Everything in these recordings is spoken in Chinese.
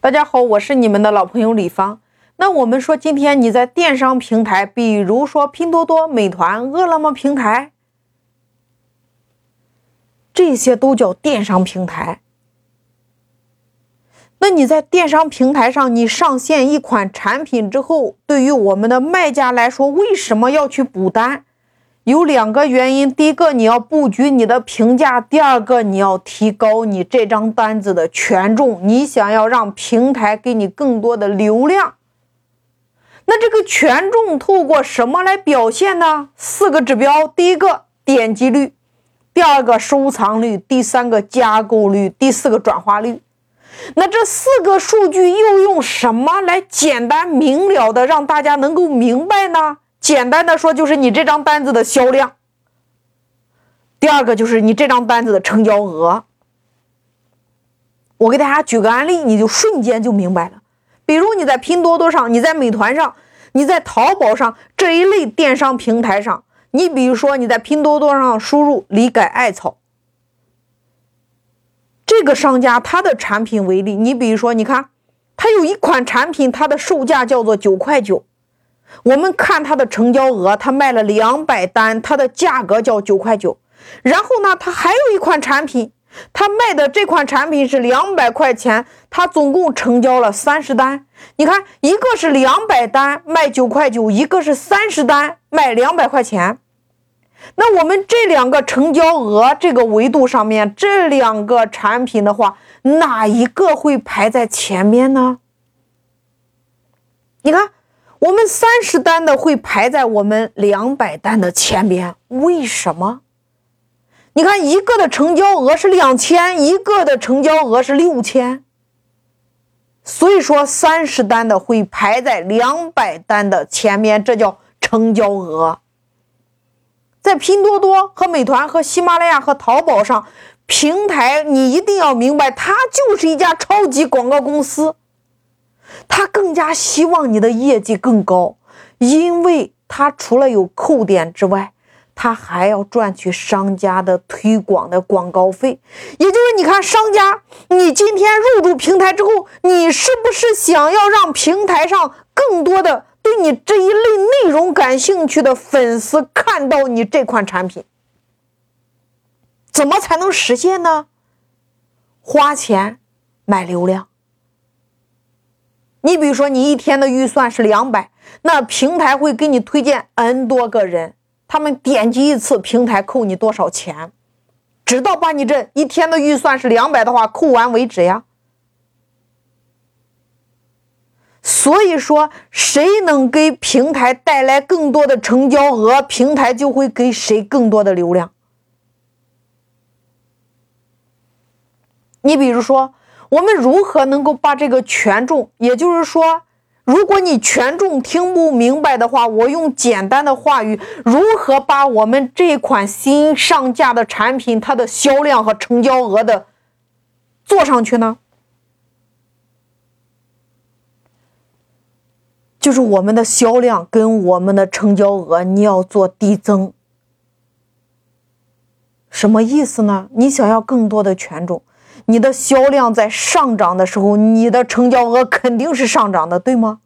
大家好，我是你们的老朋友李芳。那我们说，今天你在电商平台，比如说拼多多、美团、饿了么平台，这些都叫电商平台。那你在电商平台上，你上线一款产品之后，对于我们的卖家来说，为什么要去补单？有两个原因：第一个，你要布局你的评价；第二个，你要提高你这张单子的权重。你想要让平台给你更多的流量，那这个权重透过什么来表现呢？四个指标：第一个点击率，第二个收藏率，第三个加购率，第四个转化率。那这四个数据又用什么来简单明了的让大家能够明白呢？简单的说，就是你这张单子的销量。第二个就是你这张单子的成交额。我给大家举个案例，你就瞬间就明白了。比如你在拼多多上，你在美团上，你在淘宝上这一类电商平台上，你比如说你在拼多多上输入“李改艾草”这个商家他的产品为例，你比如说，你看他有一款产品，它的售价叫做九块九。我们看它的成交额，它卖了两百单，它的价格叫九块九。然后呢，它还有一款产品，它卖的这款产品是两百块钱，它总共成交了三十单。你看，一个是两百单卖九块九，一个是三十单卖两百块钱。那我们这两个成交额这个维度上面，这两个产品的话，哪一个会排在前面呢？你看。我们三十单的会排在我们两百单的前边，为什么？你看一个的成交额是两千，一个的成交额是六千，所以说三十单的会排在两百单的前面，这叫成交额。在拼多多和美团和喜马拉雅和淘宝上平台，你一定要明白，它就是一家超级广告公司。他更加希望你的业绩更高，因为他除了有扣点之外，他还要赚取商家的推广的广告费。也就是你看，商家，你今天入驻平台之后，你是不是想要让平台上更多的对你这一类内容感兴趣的粉丝看到你这款产品？怎么才能实现呢？花钱买流量。你比如说，你一天的预算是两百，那平台会给你推荐 n 多个人，他们点击一次，平台扣你多少钱，直到把你这一天的预算是两百的话扣完为止呀。所以说，谁能给平台带来更多的成交额，平台就会给谁更多的流量。你比如说。我们如何能够把这个权重，也就是说，如果你权重听不明白的话，我用简单的话语，如何把我们这款新上架的产品它的销量和成交额的做上去呢？就是我们的销量跟我们的成交额，你要做递增。什么意思呢？你想要更多的权重。你的销量在上涨的时候，你的成交额肯定是上涨的，对吗？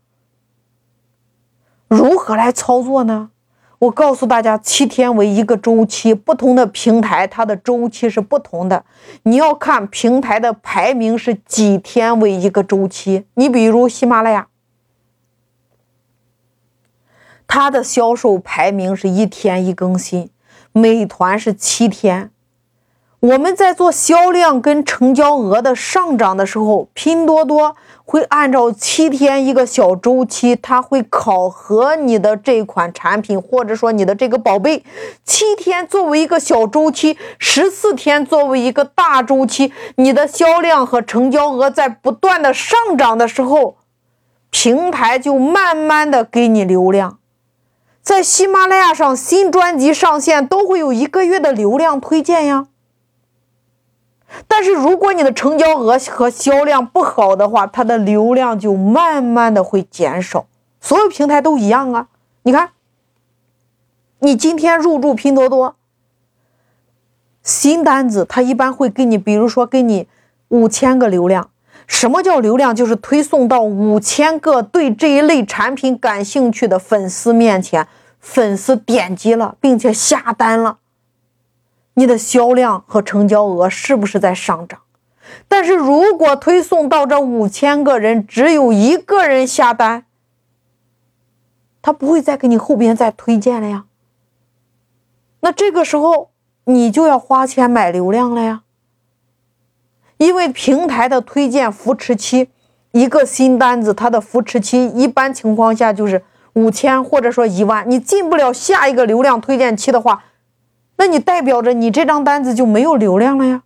如何来操作呢？我告诉大家，七天为一个周期，不同的平台它的周期是不同的。你要看平台的排名是几天为一个周期。你比如喜马拉雅，它的销售排名是一天一更新；美团是七天。我们在做销量跟成交额的上涨的时候，拼多多会按照七天一个小周期，它会考核你的这款产品，或者说你的这个宝贝。七天作为一个小周期，十四天作为一个大周期，你的销量和成交额在不断的上涨的时候，平台就慢慢的给你流量。在喜马拉雅上，新专辑上线都会有一个月的流量推荐呀。但是如果你的成交额和销量不好的话，它的流量就慢慢的会减少。所有平台都一样啊。你看，你今天入驻拼多多，新单子它一般会给你，比如说给你五千个流量，什么叫流量？就是推送到五千个对这一类产品感兴趣的粉丝面前，粉丝点击了，并且下单了，你的销量和成交额是不是在上涨？但是如果推送到这五千个人，只有一个人下单，他不会再给你后边再推荐了呀。那这个时候你就要花钱买流量了呀。因为平台的推荐扶持期，一个新单子它的扶持期一般情况下就是五千或者说一万，你进不了下一个流量推荐期的话，那你代表着你这张单子就没有流量了呀。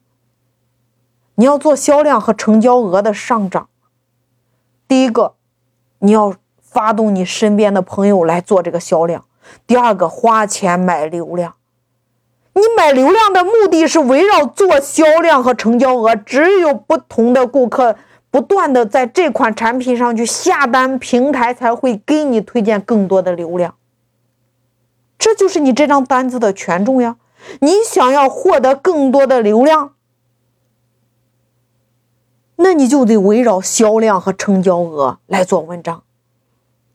你要做销量和成交额的上涨，第一个，你要发动你身边的朋友来做这个销量；第二个，花钱买流量。你买流量的目的是围绕做销量和成交额，只有不同的顾客不断的在这款产品上去下单，平台才会给你推荐更多的流量。这就是你这张单子的权重呀！你想要获得更多的流量，那你就得围绕销量和成交额来做文章。